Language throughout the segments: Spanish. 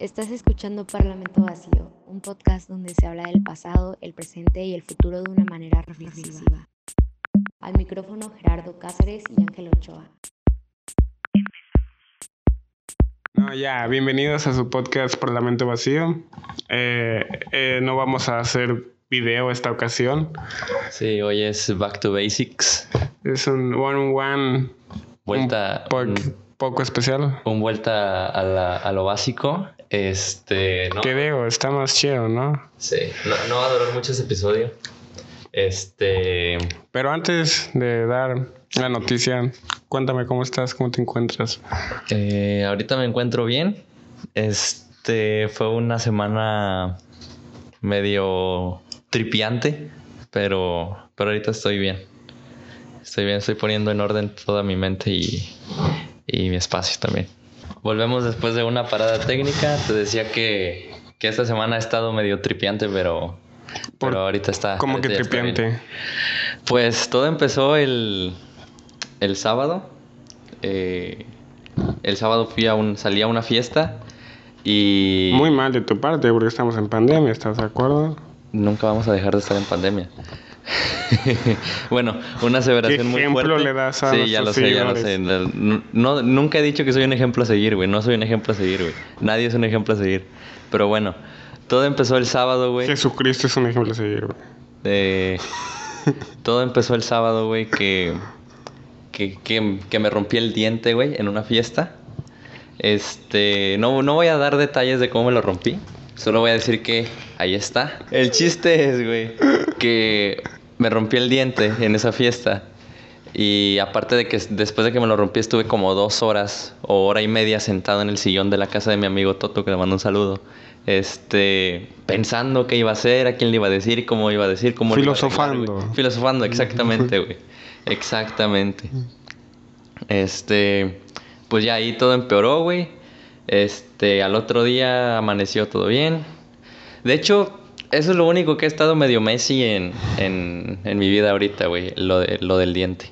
Estás escuchando Parlamento Vacío, un podcast donde se habla del pasado, el presente y el futuro de una manera reflexiva. Al micrófono Gerardo Cáceres y Ángel Ochoa. No, ya, bienvenidos a su podcast Parlamento Vacío. Eh, eh, no vamos a hacer video esta ocasión. Sí, hoy es Back to Basics. Es un one-on-one. Vuelta. Un po- poco especial. Un vuelta a, la- a lo básico. Este. No, Que digo, está más chido, ¿no? sí, no, no va a durar mucho ese episodio. Este. Pero antes de dar la noticia, cuéntame cómo estás, cómo te encuentras. eh, ahorita me encuentro bien. Este. Fue una semana medio tripiante. Pero. Pero ahorita estoy bien. Estoy bien, estoy poniendo en orden toda mi mente y, y mi espacio también. Volvemos después de una parada técnica. Te decía que, que esta semana ha estado medio tripiante, pero, Por- pero ahorita está. ¿Cómo que tripiante? Pues todo empezó el, el sábado. Eh, el sábado fui a un, salí a una fiesta y Muy mal de tu parte, porque estamos en pandemia, ¿estás de acuerdo? nunca vamos a dejar de estar en pandemia. bueno, una aseveración muy ejemplo fuerte. le das a sí, ya lo sé, ya lo sé. No, no- nunca he dicho que soy un ejemplo a seguir, güey. No soy un ejemplo a seguir, güey. Nadie es un ejemplo a seguir. Pero bueno, todo empezó el sábado, güey. Jesucristo es un ejemplo a seguir, güey. Eh, todo empezó el sábado, güey, que, que, que, que me rompí el diente, güey, en una fiesta. Este, no, no voy a dar detalles de cómo me lo rompí. Solo voy a decir que ahí está. El chiste es, güey, que me rompí el diente en esa fiesta. Y aparte de que después de que me lo rompí estuve como dos horas o hora y media sentado en el sillón de la casa de mi amigo Toto, que le mando un saludo. Este, pensando qué iba a hacer, a quién le iba a decir, cómo iba a decir, cómo le iba a Filosofando. Filosofando, exactamente, güey. Exactamente. Este, pues ya ahí todo empeoró, güey. Este, al otro día amaneció todo bien. De hecho, eso es lo único que ha estado medio Messi en, en, en mi vida ahorita, güey. Lo, de- lo del diente.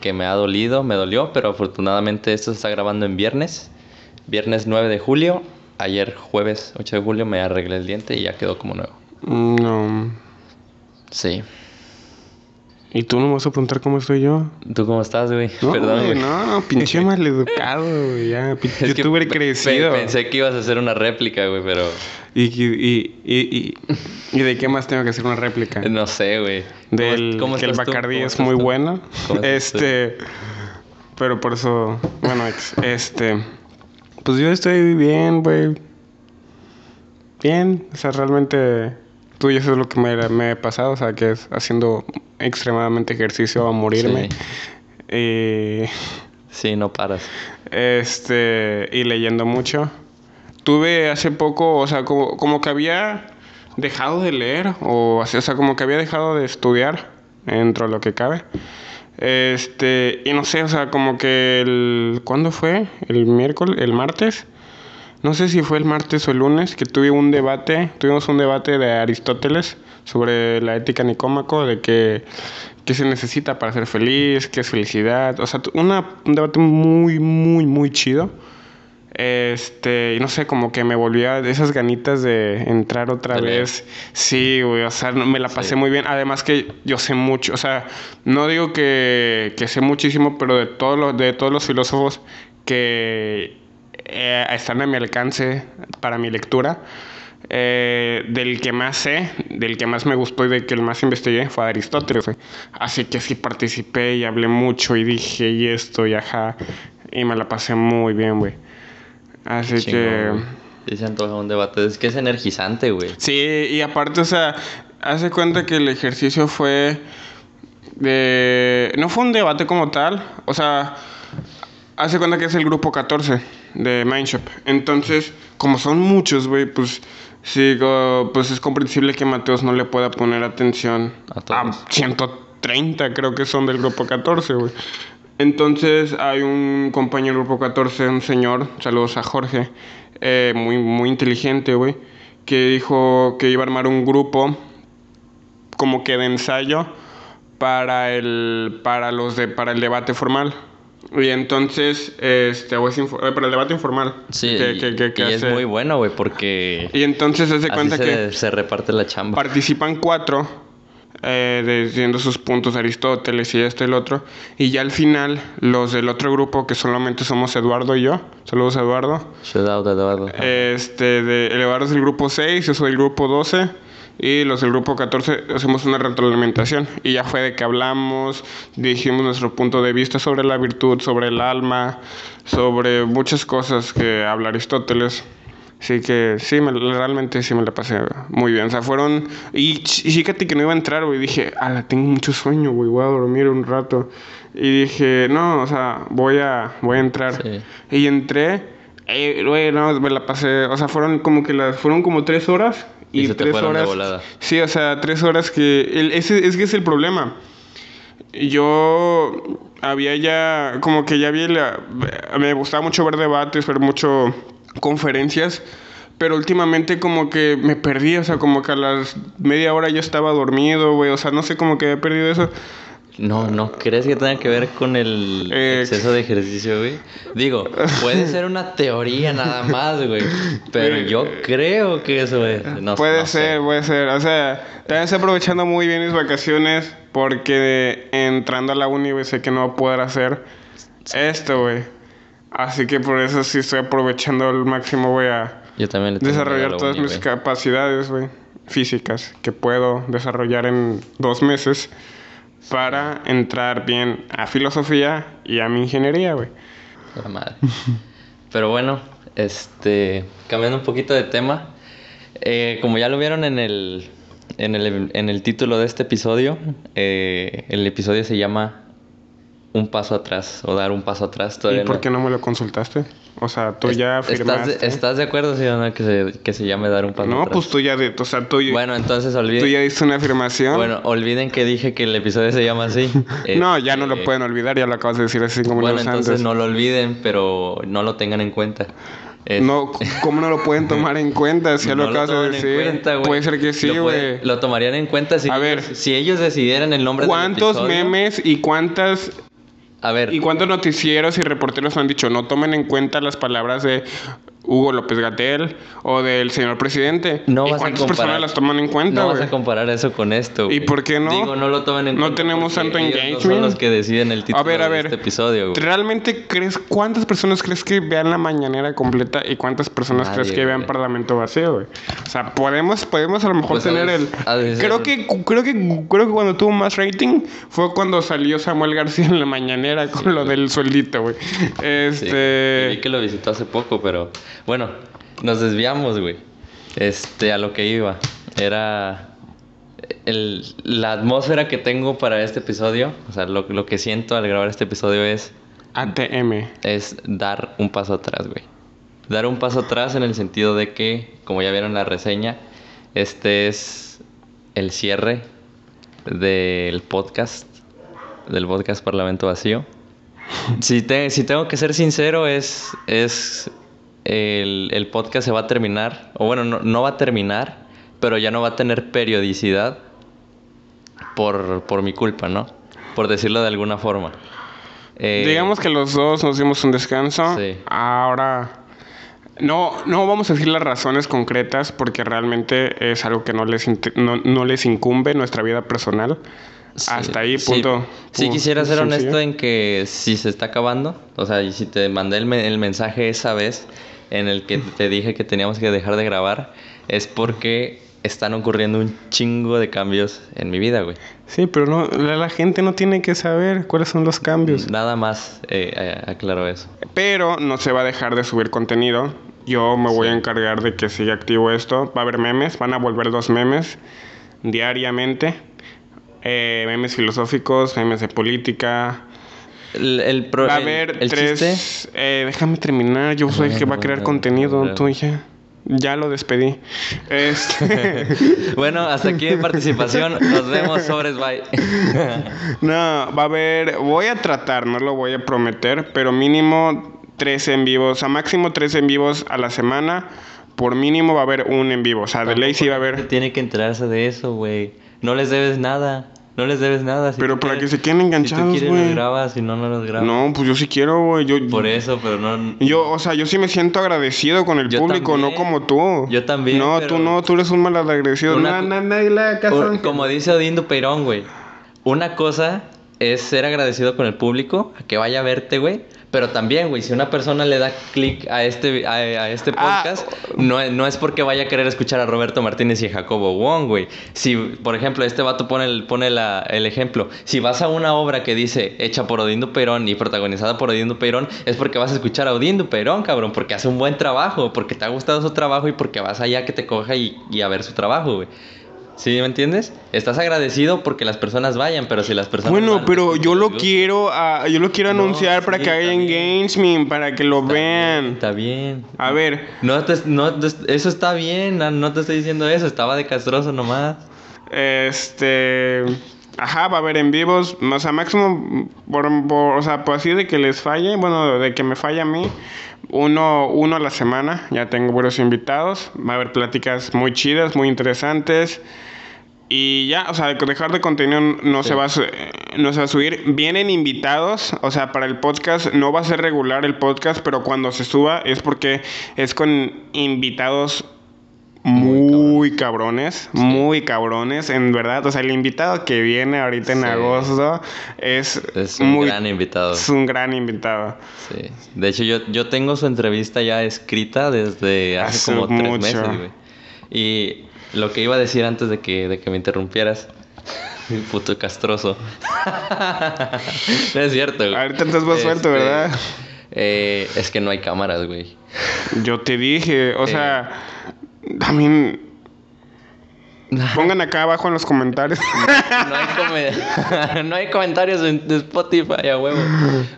Que me ha dolido, me dolió, pero afortunadamente esto se está grabando en viernes. Viernes 9 de julio. Ayer jueves 8 de julio me arreglé el diente y ya quedó como nuevo. No. Sí. ¿Y tú no me vas a preguntar cómo estoy yo? ¿Tú cómo estás, güey? No, Perdón, güey, no, pinche maleducado, güey, ya, pin- Es youtuber crecido. pe- pensé que ibas a hacer una réplica, güey, pero Y, y, y, y, y, ¿y de qué más tengo que hacer una réplica? no sé, güey. ¿Cómo- Del cómo que el ¿Cómo es muy tú? bueno. ¿Cómo tú? Este, pero por eso, bueno, este, pues yo estoy bien, güey. Bien, o sea, realmente, tú y eso es lo que me, me he pasado, o sea, que es haciendo extremadamente ejercicio a morirme. Y, Sí, no paras. este, y leyendo mucho. Tuve hace poco, o sea, como, como que había dejado de leer, o, o sea, como que había dejado de estudiar, dentro de lo que cabe. Este, y no sé, o sea, como que el. ¿Cuándo fue? ¿El miércoles? ¿El martes? No sé si fue el martes o el lunes que tuve un debate, tuvimos un debate de Aristóteles sobre la ética nicómaco, de que qué se necesita para ser feliz, qué es felicidad, o sea, una, un debate muy, muy, muy chido. Este, y no sé, como que me volvía esas ganitas de entrar otra vez. Sí, güey, o sea, me la pasé Sí. muy bien. Además que yo sé mucho, o sea, no digo que, que sé muchísimo, pero de todos los, de todos los filósofos que eh, están a mi alcance para mi lectura, eh, del que más sé, del que más me gustó y del que el más investigué fue Aristóteles. güey. Así que sí participé y hablé mucho y dije y esto y ajá. Y me la pasé muy bien, güey. Así Chingón, que... güey. Se antoja un debate. Es que es energizante, güey. Sí, y aparte, o sea, hace cuenta que el ejercicio fue de... No fue un debate como tal, o sea, hace cuenta que es el grupo 14 de Mindshop. Entonces, como son muchos, güey, pues sí, go- pues es comprensible que Mateos no le pueda poner atención A a, todos. 130, creo que son del grupo 14, güey. Entonces hay un compañero del grupo 14, un señor, saludos a Jorge, eh, muy, muy inteligente, güey, que dijo que iba a armar un grupo como que de ensayo para el, para los de, para el debate formal. Y entonces, este, info- eh, para el debate informal. Sí, que- y, que- que- que y es muy bueno, güey, porque Y entonces se hace cuenta se, que se reparte la chamba. participan cuatro, eh, diciendo sus puntos Aristóteles y esto y el otro. Y ya al final, los del otro grupo, que solamente somos Eduardo y yo, saludos Eduardo. Shout out, Eduardo. Este, de, el Eduardo es del grupo 6, yo soy del grupo 12. Y los del grupo 14 hacemos una retroalimentación. Y ya fue de que hablamos, dijimos nuestro punto de vista sobre la virtud, sobre el alma, sobre muchas cosas que habla Aristóteles. Así que sí, me- realmente sí me la pasé muy bien. O sea, fueron... Y, y fíjate que no iba a entrar, güey. Dije, ala, tengo mucho sueño, güey. Voy a dormir un rato. Y dije, no, o sea, voy a, voy a entrar. Sí. Y entré, eh, güey, no, me la pasé, o sea, fueron como que las, fueron como tres horas. Y, Y se te tres de horas. volada. Sí, o sea, tres horas que, el, ese, es que es el problema. Yo había ya, como que ya había, la- me gustaba mucho ver debates, ver mucho conferencias, pero últimamente como que me perdí, o sea, como que a las media hora yo estaba dormido, güey, o sea, no sé, como que había perdido eso. No, ¿no crees que tenga que ver con el Eh, exceso de ejercicio, güey? Digo, puede ser una teoría nada más, güey. Pero yo creo que eso es. No, puede no sé. ser, puede ser. O sea, también estoy aprovechando muy bien mis vacaciones porque entrando a la uni, güey, sé que no voy a poder hacer esto, güey. Así que por eso sí estoy aprovechando al máximo, güey, a Yo también desarrollar la todas uni, mis capacidades, güey, físicas que puedo desarrollar en dos meses para entrar bien a filosofía y a mi ingeniería, güey. La madre. Pero bueno, este, cambiando un poquito de tema, eh, como ya lo vieron en el, en el, en el título de este episodio, eh, el episodio se llama Un paso atrás o dar un paso atrás. ¿Y Todavía por no- qué no me lo consultaste? O sea, tú ya ¿Estás firmaste. de, ¿Estás de acuerdo, sí o no, que se, que se llame dar un paso No, atrás? pues tú ya, de, o sea, tú, Bueno, entonces tú olviden. ya diste una afirmación. Bueno, olviden que dije que el episodio se llama así. no, ya no lo Este, pueden olvidar, ya lo acabas de decir hace cinco Bueno, minutos entonces antes. no lo olviden, pero no lo tengan en cuenta. Es- No, ¿cómo no lo pueden tomar en cuenta? Si ya lo No acabas de decir. cuenta. Puede ser que sí, Lo güey. Lo tomarían en cuenta si, A ver. ellos, si ellos decidieran el nombre del ¿Cuántos memes y cuántas A ver, y cuántos noticieros y reporteros han dicho no tomen en cuenta las palabras de Hugo López Gatel o del señor presidente? no ¿Y vas a cuántas comparar. personas las toman en cuenta, No vas güey? a comparar eso con esto. ¿Y por qué no? Digo, no lo tomen en No cuenta. tenemos porque tanto No son engagement. los que deciden el título A ver, a de ver. este episodio, güey. ¿Realmente crees cuántas personas crees que vean la mañanera completa y cuántas personas Nadie, crees que vean. Parlamento vacío, güey? O sea, podemos podemos a lo mejor Pues, tener de- el de Creo que creo que creo que cuando tuvo más rating fue cuando salió Samuel García en la mañanera con lo del sueldito, güey. Sí, Este vi que lo visitó hace poco, pero bueno, nos desviamos, güey. Este, a lo que iba. Era el- la atmósfera que tengo para este episodio, o sea, lo, lo que siento al grabar este episodio es, ATM. es dar un paso atrás, güey. Dar un paso atrás en el sentido de que, como ya vieron la reseña, este es el cierre del podcast, del podcast Parlamento Vacío. Si, te- si tengo que ser sincero, es, es el, el podcast se va a terminar, o bueno, no, no va a terminar, pero ya no va a tener periodicidad por, por mi culpa, ¿no? Por decirlo de alguna forma. Eh, Digamos que los dos nos dimos un descanso. Sí. Ahora no, no vamos a decir las razones concretas porque realmente es algo que no les, no, no les incumbe nuestra vida personal. Sí, Hasta ahí, punto. Sí, quisiera ser sencillo. honesto en que si se está acabando, o sea, y si te mandé el, me- el mensaje esa vez en el que te dije que teníamos que dejar de grabar, es porque están ocurriendo un chingo de cambios en mi vida, güey. Sí, pero no, la, la gente no tiene que saber cuáles son los cambios. Nada más eh, eh, aclaro eso. Pero no se va a dejar de subir contenido. Yo me voy a encargar de que siga activo esto. Va a haber memes, van a volver dos memes diariamente. Eh, memes filosóficos, memes de política. El, el pro- Va a haber el tres. chiste- eh, déjame terminar. Yo soy el que va a crear Bueno, contenido. Tú ya. Ya lo despedí. Este, bueno, hasta aquí mi participación. Nos vemos, sobres, bye. no, va a haber. Voy a tratar, no lo voy a prometer, pero mínimo tres en vivos. A máximo tres en vivos a la semana. Por mínimo va a haber un en vivo. O sea, de ley sí va a haber. Tiene que enterarse de eso, güey. No les debes nada. No les debes nada. si Pero para quieres- que se queden Si enganchados, tú quieres güey. los grabas, si no, no los grabas. No, pues yo sí quiero, güey. Yo, Por eso, pero no... Yo, o sea, yo sí me siento agradecido con el Yo público, no también. como tú. Yo también, No, pero- tú no, tú eres un malagradecido. Una Na- co- na- nadie le haga caso, O- Ángel. como dice Odindo Peirón, güey. Una cosa es ser agradecido con el público, a que vaya a verte, güey. Pero también, güey, si una persona le da clic a este, a, a este Ah. podcast, no, es- no es porque vaya a querer escuchar a Roberto Martínez y a Jacobo Wong, güey. Si, por ejemplo, este vato pone, el, pone la- el ejemplo. Si vas a una obra que dice hecha por Odindo Peirón y protagonizada por Odindo Peirón, es porque vas a escuchar a Odindo Peirón, cabrón. Porque hace un buen trabajo, porque te ha gustado su trabajo y porque vas allá que te coja y, y a ver su trabajo, güey. ¿Sí me entiendes? Estás agradecido porque las personas vayan, pero si las personas Bueno, van, pero yo lo quiero, ah, yo lo quiero No, anunciar para sí, que haya engagement, para que lo Está bien, vean. Está bien. A ver, No, te- no te- eso está bien, no, te estoy diciendo eso, estaba de castroso nomás. este, ajá, va a haber en vivos, o sea, máximo, por, por- o sea, pues así de que les falle, bueno, de que me falle a mí, uno, uno a la semana, ya tengo buenos invitados, va a haber pláticas muy chidas, muy interesantes. Y ya, o sea, dejar de contenido no, Sí. se va a, no se va a subir. Vienen invitados, o sea, para el podcast no va a ser regular el podcast, pero cuando se suba es porque es con invitados muy, cabrones, muy cabrones, en verdad. O sea, el invitado que viene ahorita en Sí. agosto es, Es un muy, gran invitado. es un gran invitado. Sí. De hecho, yo, yo tengo su entrevista ya escrita desde hace, Hace como tres meses, güey. Y lo que iba a decir antes de que, de que me interrumpieras, puto castroso. no es cierto, güey. Ahorita estás más suelto, Este, ¿verdad? eh, es que no hay cámaras, güey. Yo te dije, o Eh. sea, también pongan acá abajo en los comentarios. No hay, come- no hay comentarios en Spotify, a huevo.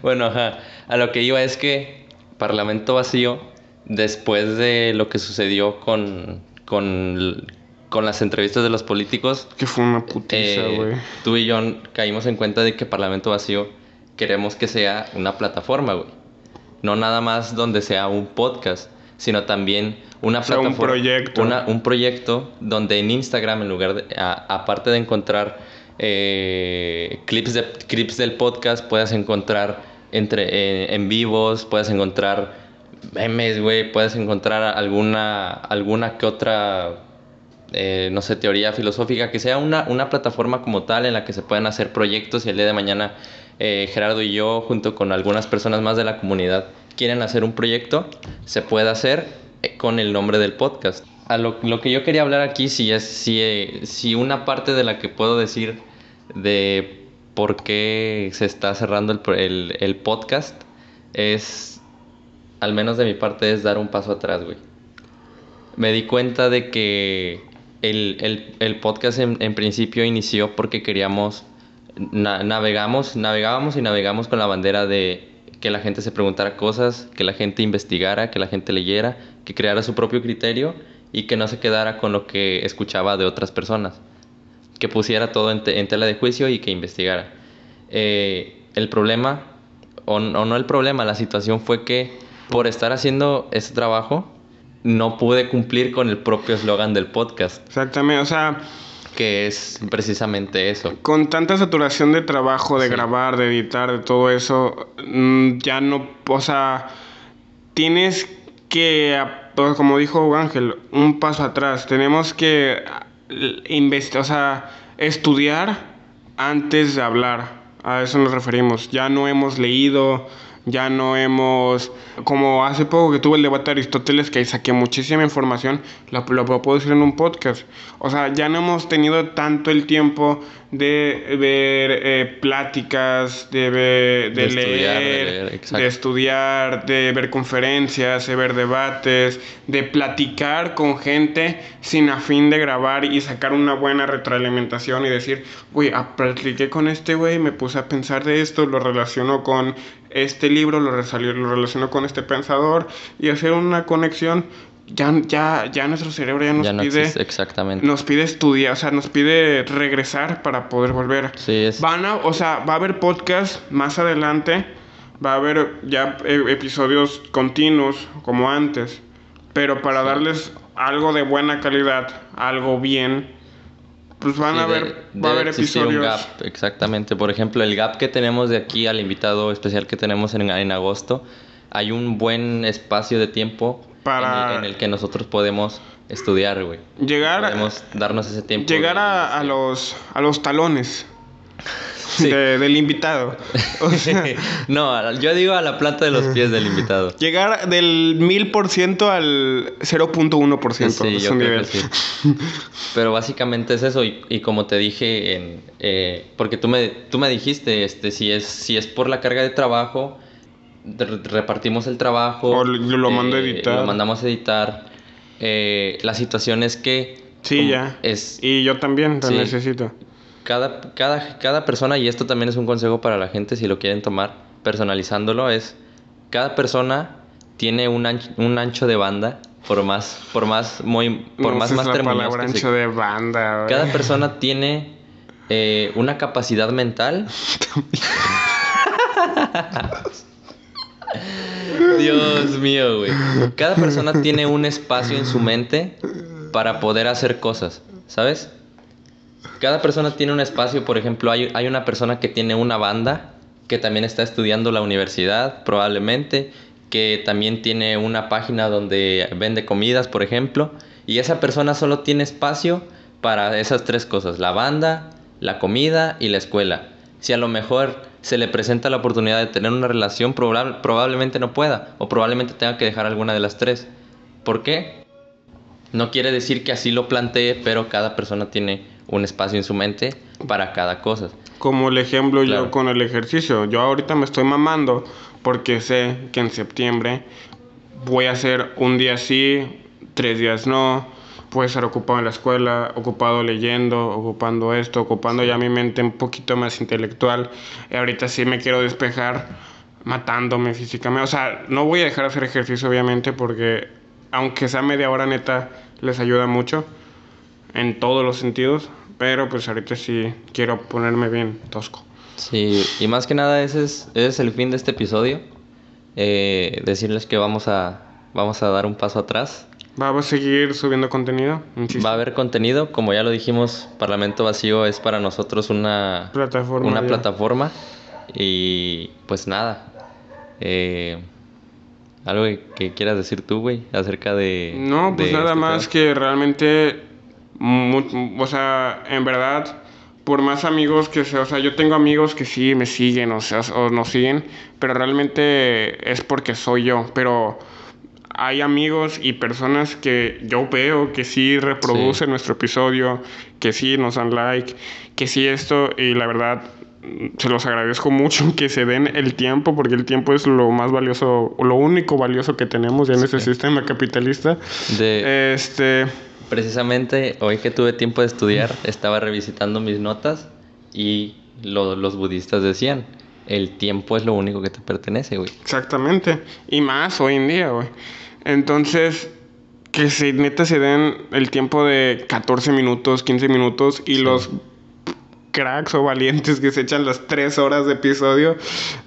Bueno, ajá. A lo que iba es que Parlamento Vacío, después de lo que sucedió con, con, con las entrevistas de los políticos, que fue una putiza, eh, güey. tú y yo caímos en cuenta de que Parlamento Vacío queremos que sea una plataforma, güey. No nada más donde sea un podcast, sino también una O sea, un plataforma. proyecto. una- un proyecto donde en Instagram, en lugar de. a- aparte de encontrar eh, clips, de, clips del podcast, puedas encontrar entre, eh, en vivos, puedes encontrar memes, güey, puedes encontrar alguna, alguna que otra eh, no sé, teoría filosófica, que sea una, una plataforma como tal en la que se puedan hacer proyectos y el día de mañana eh, Gerardo y yo, junto con algunas personas más de la comunidad, quieren hacer un proyecto, se puede hacer con el nombre del podcast. A lo, lo que yo quería hablar aquí, si es si, eh, si una parte de la que puedo decir de por qué se está cerrando el, el, el podcast es, al menos de mi parte, es dar un paso atrás, güey me di cuenta de que el, el- el podcast en, en principio inició porque queríamos, na- navegamos, navegábamos y navegamos con la bandera de que la gente se preguntara cosas, que la gente investigara, que la gente leyera, que creara su propio criterio y que no se quedara con lo que escuchaba de otras personas, que pusiera todo en, te- en tela de juicio y que investigara. Eh, el problema, o, o no el problema, la situación fue que por estar haciendo este trabajo, no pude cumplir con el propio eslogan del podcast, Exactamente, o sea, que es precisamente eso. con tanta saturación de trabajo, de Sí. grabar, de editar, de todo eso, mm, ya no, o sea, tienes que, a- pues, como dijo Ángel, un paso atrás. Tenemos que investigar, o sea, estudiar antes de hablar. A eso nos referimos. Ya no hemos leído, ya no hemos, como hace poco que tuve el debate de Aristóteles, que ahí saqué muchísima información, lo, lo puedo decir en un podcast. O sea, ya no hemos tenido tanto el tiempo de ver eh, pláticas, de, ver, de, De estudiar, de leer, leer, estudiar, de ver conferencias, de ver debates, de platicar con gente sin afín de grabar y sacar una buena retroalimentación y decir, güey, ah, platiqué con este güey, me puse a pensar de esto, lo relaciono con este libro, lo, relaciono con este pensador y hacer una conexión. Ya, ya, ya nuestro cerebro ya nos ya no pide existe exactamente. nos pide estudiar, o sea, nos pide regresar para poder volver. Sí, es... Van a, o sea, va a haber podcast más adelante, va a haber ya eh, episodios continuos como antes, pero para darles algo de buena calidad, algo bien, pues van Sí, a haber, va a haber existir un episodios. gap, exactamente. Por ejemplo, el gap que tenemos de aquí al invitado especial que tenemos en, en agosto, hay un buen espacio de tiempo Para- en, el, en el que nosotros podemos estudiar, güey. Llegar Podemos darnos ese tiempo. Llegar a, a los, a los talones Sí. de- del invitado. O sea, no, yo digo a la planta de los pies del invitado. llegar del 1000% al 0.1%. Sí, yo creo nivel. que sí. Pero básicamente es eso y, y como te dije, en, eh, porque tú me, tú me dijiste, este, si es, si es por la carga de trabajo, repartimos el trabajo. O lo- lo mando a eh, editar. Lo mandamos a editar. Eh, la situación es que... Sí, ya. Es, Y yo también lo Sí. necesito. Cada, cada, cada persona, y esto también es un consejo para la gente si lo quieren tomar, personalizándolo, es cada persona tiene un ancho, un ancho de banda, por más, por más, muy, por No más Muñoz palabra que se- ancho de banda, güey. Cada persona tiene eh, una capacidad mental. Dios mío, güey. Cada persona tiene un espacio en su mente para poder hacer cosas, ¿sabes? Cada persona tiene un espacio, por ejemplo, hay, hay una persona que tiene una banda, que también está estudiando la universidad, probablemente, que también tiene una página donde vende comidas, por ejemplo, y esa persona solo tiene espacio para esas tres cosas, la banda, la comida y la escuela. Si a lo mejor se le presenta la oportunidad de tener una relación, probable- probablemente no pueda, o probablemente tenga que dejar alguna de las tres. ¿Por qué? No quiere decir que así lo plantee, pero cada persona tiene un espacio en su mente para cada cosa. Como el ejemplo Claro. yo con el ejercicio. Yo ahorita me estoy mamando porque sé que en septiembre voy a hacer un día sí, tres días no. Puedo estar ocupado en la escuela, ocupado leyendo, ocupando esto, ocupando ya mi mente un poquito más intelectual. Y ahorita sí me quiero despejar matándome físicamente. O sea, no voy a dejar de hacer ejercicio obviamente porque aunque sea media hora neta, les ayuda mucho en todos los sentidos. Pero pues ahorita sí quiero ponerme bien tosco. Sí, y más que nada ese es, ese es el fin de este episodio. Eh, decirles que vamos a, vamos a dar un paso atrás. Vamos a seguir subiendo contenido. insisto. Va a haber contenido, como ya lo dijimos, Parlamento Vacío es para nosotros una Plataforma Una ya. plataforma. Y pues nada. eh, algo que, que quieras decir tú, güey, acerca de... No, pues de nada este más tema? que realmente, mu- o sea, en verdad, por más amigos que sea, o sea, yo tengo amigos que sí me siguen, o sea, o nos siguen, pero realmente es porque soy yo, pero hay amigos y personas que yo veo que sí reproducen Sí. nuestro episodio, que sí nos dan like, que sí esto, y la verdad se los agradezco mucho que se den el tiempo, porque el tiempo es lo más valioso, lo único valioso que tenemos ya en este sistema capitalista. De, Este, Precisamente hoy que tuve tiempo de estudiar, estaba revisitando mis notas y lo- los budistas decían, el tiempo es lo único que te pertenece, güey. exactamente, y más hoy en día, güey. Entonces, que se neta se den el tiempo de 14 minutos, 15 minutos y Sí. los cracks o valientes que se echan las 3 horas de episodio.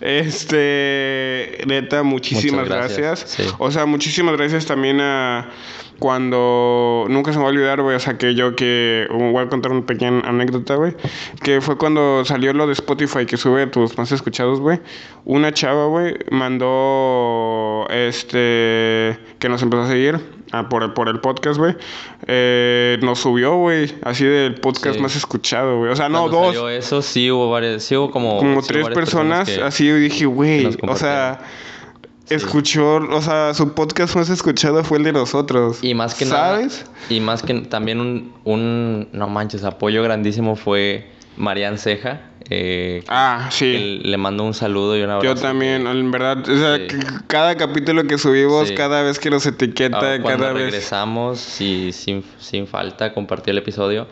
Este, neta, muchísimas Muchas gracias. gracias, sí. O sea, muchísimas gracias también a cuando nunca se me va a olvidar, güey, o sea, que yo que voy a contar una pequeña anécdota, güey, que fue cuando salió lo de Spotify que sube tus más escuchados, güey. Una chava, güey, mandó este que nos empezó a seguir ah, por, por el podcast, güey. Eh, nos subió, güey, así del podcast Sí. más escuchado, güey. O sea, no, Cuando dos salió eso, sí hubo varias, sí hubo como... como sí tres personas, que- así yo dije, güey, o sea, Sí. escuchó, o sea, su podcast más escuchado fue el de nosotros. Y más que ¿sabes? nada... Y más que también un, un... No manches, apoyo grandísimo fue Marian Ceja. Eh, Ah, sí. que le mando un saludo y un abrazo. Yo también, en verdad, o sea, Sí. cada capítulo que subimos, Sí. cada vez que nos etiqueta, Ahora, cuando cada vez. regresamos y sin, sin falta compartí el episodio.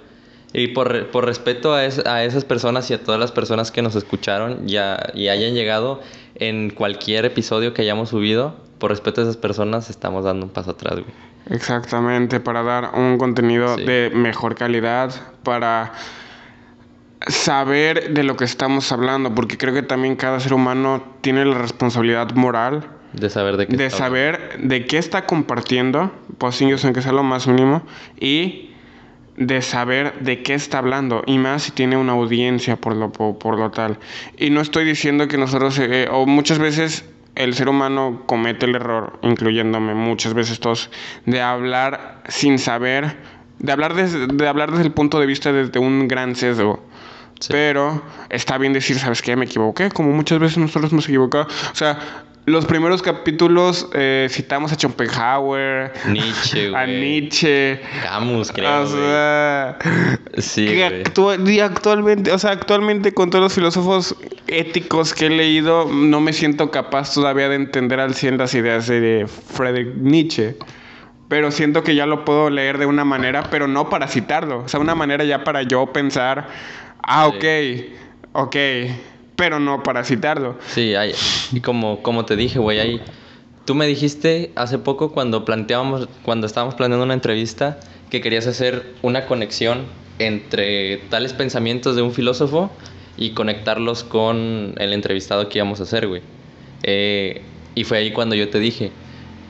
Y por, por respeto a, es- a esas personas y a todas las personas que nos escucharon ya, y hayan llegado en cualquier episodio que hayamos subido, por respeto a esas personas estamos dando un paso atrás, güey. Exactamente, para dar un contenido Sí. de mejor calidad, para saber de lo que estamos hablando, porque creo que también cada ser humano tiene la responsabilidad moral De saber de qué de está saber de qué está compartiendo, pues sé que sea lo más mínimo, y de saber de qué está hablando y más si tiene una audiencia por lo, por, lo tal. Y no estoy diciendo que nosotros, eh, o muchas veces el ser humano comete el error, incluyéndome muchas veces todos, de hablar sin saber, de hablar desde, de hablar desde el punto de vista desde un gran sesgo. Pero está bien decir, ¿sabes qué? Me equivoqué, como muchas veces nosotros hemos equivocado. O sea, los primeros capítulos eh, citamos a Schopenhauer, Nietzsche, a Nietzsche, Camus, creo. O sea, sí, y actualmente, o sea, actualmente con todos los filósofos éticos que he leído, no me siento capaz todavía de entender al 100 las ideas de Friedrich Nietzsche. Pero siento que ya lo puedo leer de una manera, pero no para citarlo. O sea, una manera ya para yo pensar, ah, ok, ok pero no para citarlo. Sí, hay, y como, como te dije, güey, hay... Tú me dijiste hace poco cuando planteábamos, cuando estábamos planeando una entrevista, que querías hacer una conexión entre tales pensamientos de un filósofo y conectarlos con el entrevistado que íbamos a hacer, güey. Eh, y fue ahí cuando yo te dije,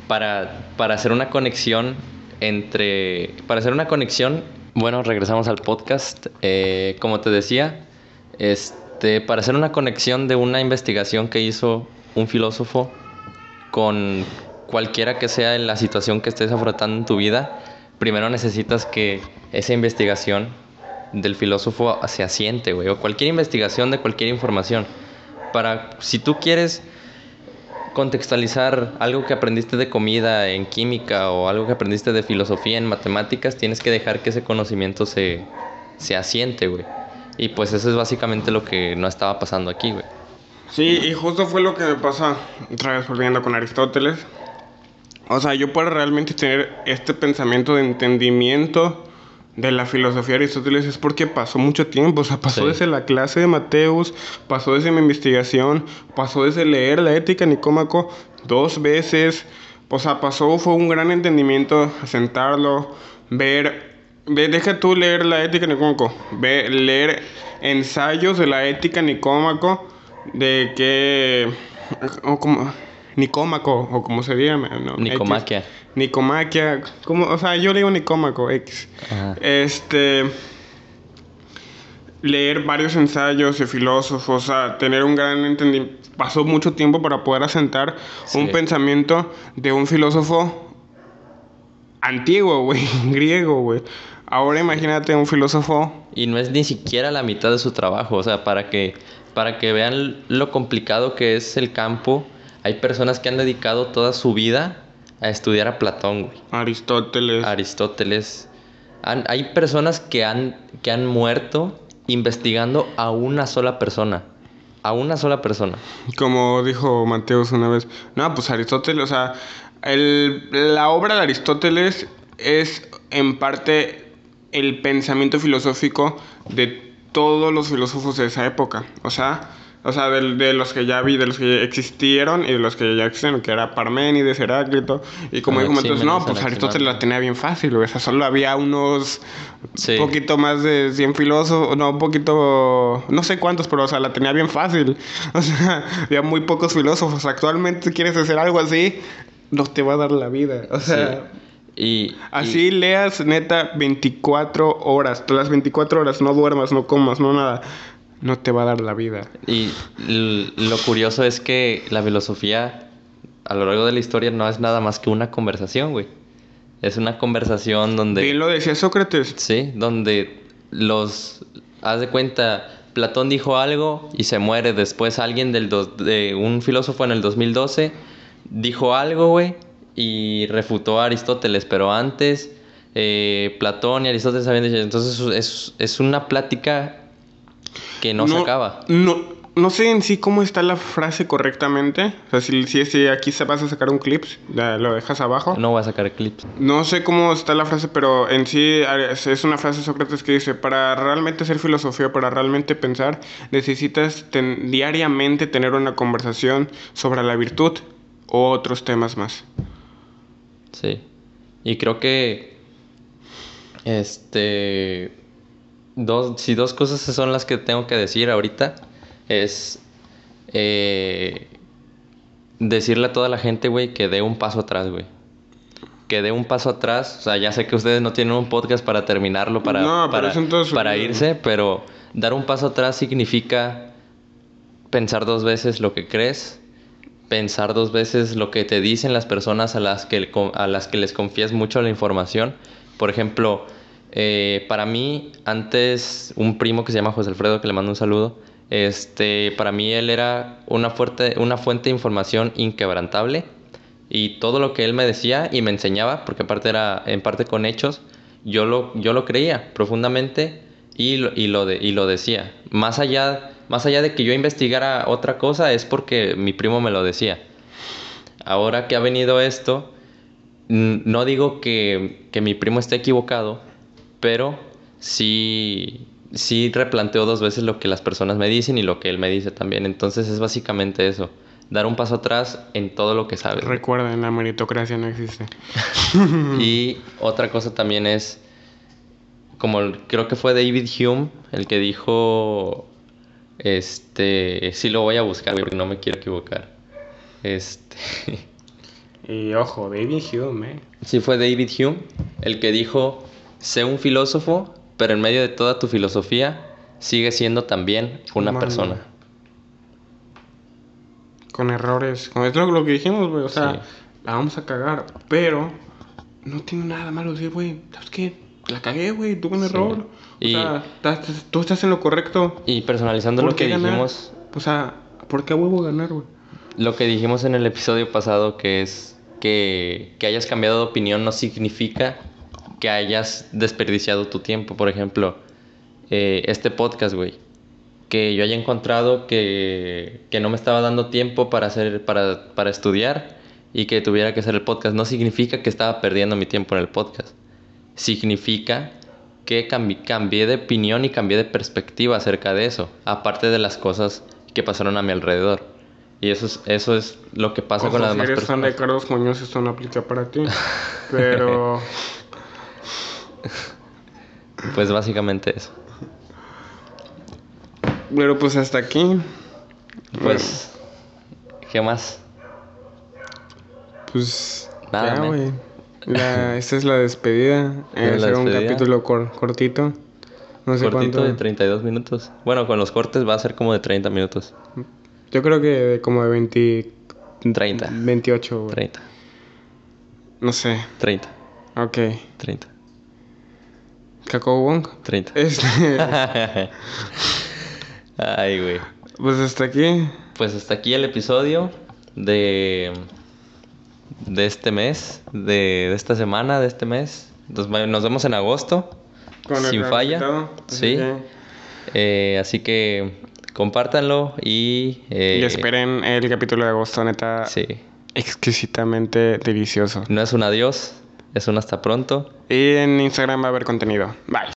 para, para hacer una conexión entre... Para hacer una conexión, bueno, regresamos al podcast. Eh, como te decía, este para hacer una conexión de una investigación que hizo un filósofo con cualquiera que sea la situación que estés afrontando en tu vida, primero necesitas que esa investigación del filósofo se asiente, güey, o cualquier investigación de cualquier información. Para, si tú quieres contextualizar algo que aprendiste de comida en química o algo que aprendiste de filosofía en matemáticas, tienes que dejar que ese conocimiento se, se asiente, güey. Y pues eso es básicamente lo que no estaba pasando aquí, güey. Sí, y justo fue lo que me pasa, otra vez volviendo con Aristóteles. O sea, yo puedo realmente tener este pensamiento de entendimiento de la filosofía de Aristóteles es porque pasó mucho tiempo, o sea, pasó desde la clase de Mateus, pasó desde mi investigación, pasó desde leer la ética Nicómaco dos veces, o sea, pasó, fue un gran entendimiento sentarlo, ver Ve, deja tú leer la ética nicómaco. Ve, leer ensayos de la ética nicómaco. De que. O como, nicómaco, o como se llama. No, Nicomaquia. Nicomaquia. Como, o sea, yo digo nicómaco, X. Este. Leer varios ensayos de filósofos, o sea, tener un gran entendimiento. Pasó mucho tiempo para poder asentar un pensamiento de un filósofo antiguo, güey, griego, güey. Ahora imagínate un filósofo. Y no es ni siquiera la mitad de su trabajo, o sea, para que, para que vean lo complicado que es el campo, hay personas que han dedicado toda su vida a estudiar a Platón, güey. Aristóteles. Aristóteles. hay personas que han, que han muerto investigando a una sola persona. A una sola persona. Como dijo Mateus una vez. No, pues Aristóteles, o sea, el, la obra de Aristóteles es en parte el pensamiento filosófico de todos los filósofos de esa época. O sea, o sea de, los que ya vi, de los que existieron y de los que ya existen, que era Parménides, Heráclito. Y como dijo entonces, no, pues Aristóteles la tenía bien fácil, o sea, solo había unos un poquito más de 100 filósofos, no, un poquito, no sé cuántos, pero o sea, la tenía bien fácil. O sea, había muy pocos filósofos. Actualmente, si quieres hacer algo así, no te va a dar la vida. O sea. Y, Así leas neta 24 horas, las 24 horas, no duermas, no comas, no nada. No te va a dar la vida. Y lo curioso es que la filosofía a lo largo de la historia no es nada más que una conversación, güey. Es una conversación donde... Bien lo decía Sócrates. Sí, donde los... Haz de cuenta, Platón dijo algo y se muere. Después alguien del... de un filósofo en el 2012 dijo algo, güey y refutó a Aristóteles, pero antes eh, Platón y Aristóteles habían dicho, entonces es, es una plática que no, se acaba. No, no sé en sí cómo está la frase correctamente. O sea, si, si, aquí se vas a sacar un clip, lo dejas abajo. No voy a sacar clips. No sé cómo está la frase, pero en sí es una frase de Sócrates que dice, para realmente ser filosofía, para realmente pensar, necesitas diariamente tener una conversación sobre la virtud o otros temas más. Sí. Y creo que. Este. Dos, si dos cosas son las que tengo que decir ahorita, es. Eh, decirle a toda la gente, güey, que dé un paso atrás, güey. que dé un paso atrás. O sea, ya sé que ustedes no tienen un podcast para terminarlo, para, No, para, para irse, pero dar un paso atrás significa pensar dos veces lo que crees, pensar dos veces lo que te dicen las personas a las que, a las que les confías mucho la información. Por ejemplo, eh, para mí, antes un primo que se llama José Alfredo, que le mando un saludo, este, para mí él era una, fuerte, una fuente de información inquebrantable y todo lo que él me decía y me enseñaba, porque aparte era en parte con hechos, yo lo, yo lo creía profundamente y lo, y lo, de, y lo decía. Más allá, más allá de que yo investigara otra cosa, es porque mi primo me lo decía. Ahora que ha venido esto, no digo que, que mi primo esté equivocado, pero sí, sí replanteo dos veces lo que las personas me dicen y lo que él me dice también. Entonces es básicamente eso, dar un paso atrás en todo lo que sabes. Recuerden, la meritocracia no existe. Y otra cosa también es, como creo que fue David Hume el que dijo, este, sí lo voy a buscar, porque no me quiero equivocar. Este, Y ojo, David Hume, eh. sí fue David Hume el que dijo, sé un filósofo, pero en medio de toda tu filosofía, sigue siendo también una Humano. persona. Con errores. Es lo que dijimos, güey. O sea, Sí. la vamos a cagar. Pero no tiene nada malo decir, güey, ¿sabes qué? La cagué, güey, tuve un Sí. error. Y- O sea, estás- tú estás en lo correcto. Y personalizando ¿Por lo que ganar? dijimos, O sea, ¿por qué a huevo ganar, güey? Lo que dijimos en el episodio pasado, que es que, que hayas cambiado de opinión no significa que hayas desperdiciado tu tiempo. Por ejemplo, eh, este podcast, güey. Que yo haya encontrado que, que no me estaba dando tiempo para, hacer, para, para estudiar y que tuviera que hacer el podcast. No significa que estaba perdiendo mi tiempo en el podcast. Significa que cambi- cambié de opinión y cambié de perspectiva acerca de eso. Aparte de las cosas que pasaron a mi alrededor. Y eso es, eso es lo que pasa con las demás personas. Carlos Muñoz, esto no aplica para ti. Pero, Pues básicamente eso. pero pues hasta aquí. Pues, ¿qué más? Pues, Nada, güey. Esta es la despedida. Es Eh, será un capítulo cor- cortito. No sé Cortito cuánto. de 32 minutos. Bueno, con los cortes va a ser como de 30 minutos. Yo creo que como de 20, 30. 28, güey. 30. No sé. 30. Ok. 30. Cacao Wong. 30. Este, Ay, güey. pues hasta aquí. Pues hasta aquí el episodio de de este mes, de, de esta semana, de este mes. Nos, nos vemos en agosto, Con el sin gran falla. invitado, Sí. Eh, así que compártanlo y... eh, y esperen el capítulo de agosto, neta. Sí. Exquisitamente delicioso. No es un adiós, es un hasta pronto. Y en Instagram va a haber contenido. Bye.